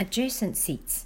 adjacent seats.